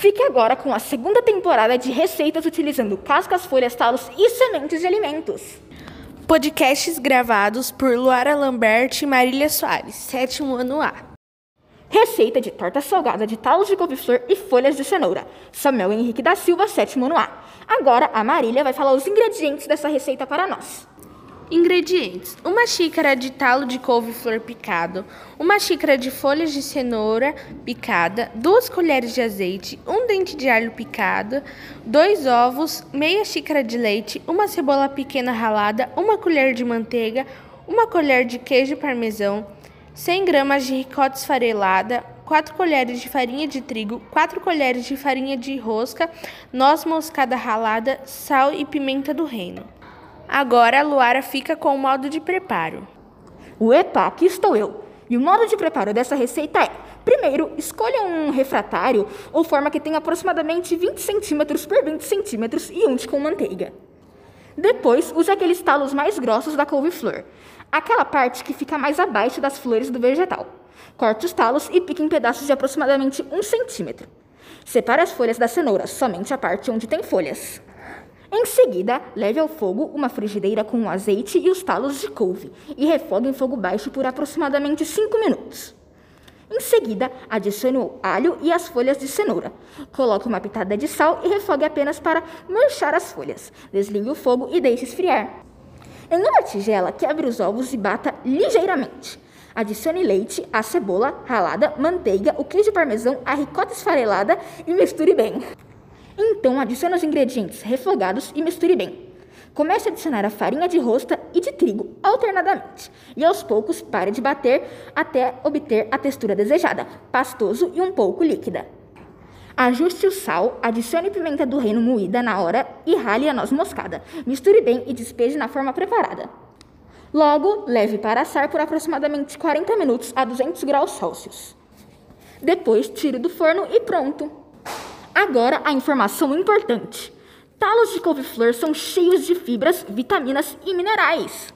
Fique agora com a segunda temporada de receitas utilizando cascas, folhas, talos e sementes de alimentos. Podcasts gravados por Luara Lambert e Marília Soares, sétimo ano A. Receita de torta salgada de talos de couve-flor e folhas de cenoura. Samuel Henrique da Silva, sétimo ano A. Agora a Marília vai falar os ingredientes dessa receita para nós. Ingredientes: uma xícara de talo de couve-flor picado, uma xícara de folhas de cenoura picada, duas colheres de azeite, um dente de alho picado, dois ovos, meia xícara de leite, uma cebola pequena ralada, uma colher de manteiga, uma colher de queijo parmesão, 100 gramas de ricota esfarelada, 4 colheres de farinha de trigo, 4 colheres de farinha de rosca, noz moscada ralada, sal e pimenta do reino. Agora a Luara fica com o modo de preparo. O epa, aqui estou eu. E o modo de preparo dessa receita é: primeiro, escolha um refratário ou forma que tenha aproximadamente 20 centímetros por 20 centímetros e unte com manteiga. Depois, use aqueles talos mais grossos da couve-flor, aquela parte que fica mais abaixo das flores do vegetal. Corte os talos e pique em pedaços de aproximadamente 1 centímetro. Separe as folhas da cenoura, somente a parte onde tem folhas. Em seguida, leve ao fogo uma frigideira com o azeite e os talos de couve e refogue em fogo baixo por aproximadamente 5 minutos. Em seguida, adicione o alho e as folhas de cenoura. Coloque uma pitada de sal e refogue apenas para murchar as folhas. Desligue o fogo e deixe esfriar. Em uma tigela, quebre os ovos e bata ligeiramente. Adicione leite, a cebola ralada, manteiga, o queijo parmesão, a ricota esfarelada e misture bem. Então, adicione os ingredientes refogados e misture bem. Comece a adicionar a farinha de rosta e de trigo alternadamente. E aos poucos pare de bater até obter a textura desejada, pastoso e um pouco líquida. Ajuste o sal, adicione pimenta do reino moída na hora e rale a noz moscada. Misture bem e despeje na forma preparada. Logo, leve para assar por aproximadamente 40 minutos a 200 graus Celsius. Depois, tire do forno e pronto! Agora a informação importante. Talos de couve-flor são cheios de fibras, vitaminas e minerais.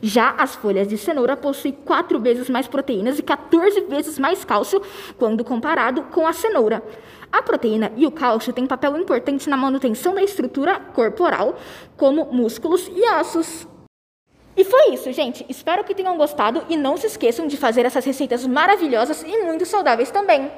Já as folhas de cenoura possuem 4 vezes mais proteínas e 14 vezes mais cálcio quando comparado com a cenoura. A proteína e o cálcio têm papel importante na manutenção da estrutura corporal, como músculos e ossos. E foi isso, gente. Espero que tenham gostado e não se esqueçam de fazer essas receitas maravilhosas e muito saudáveis também.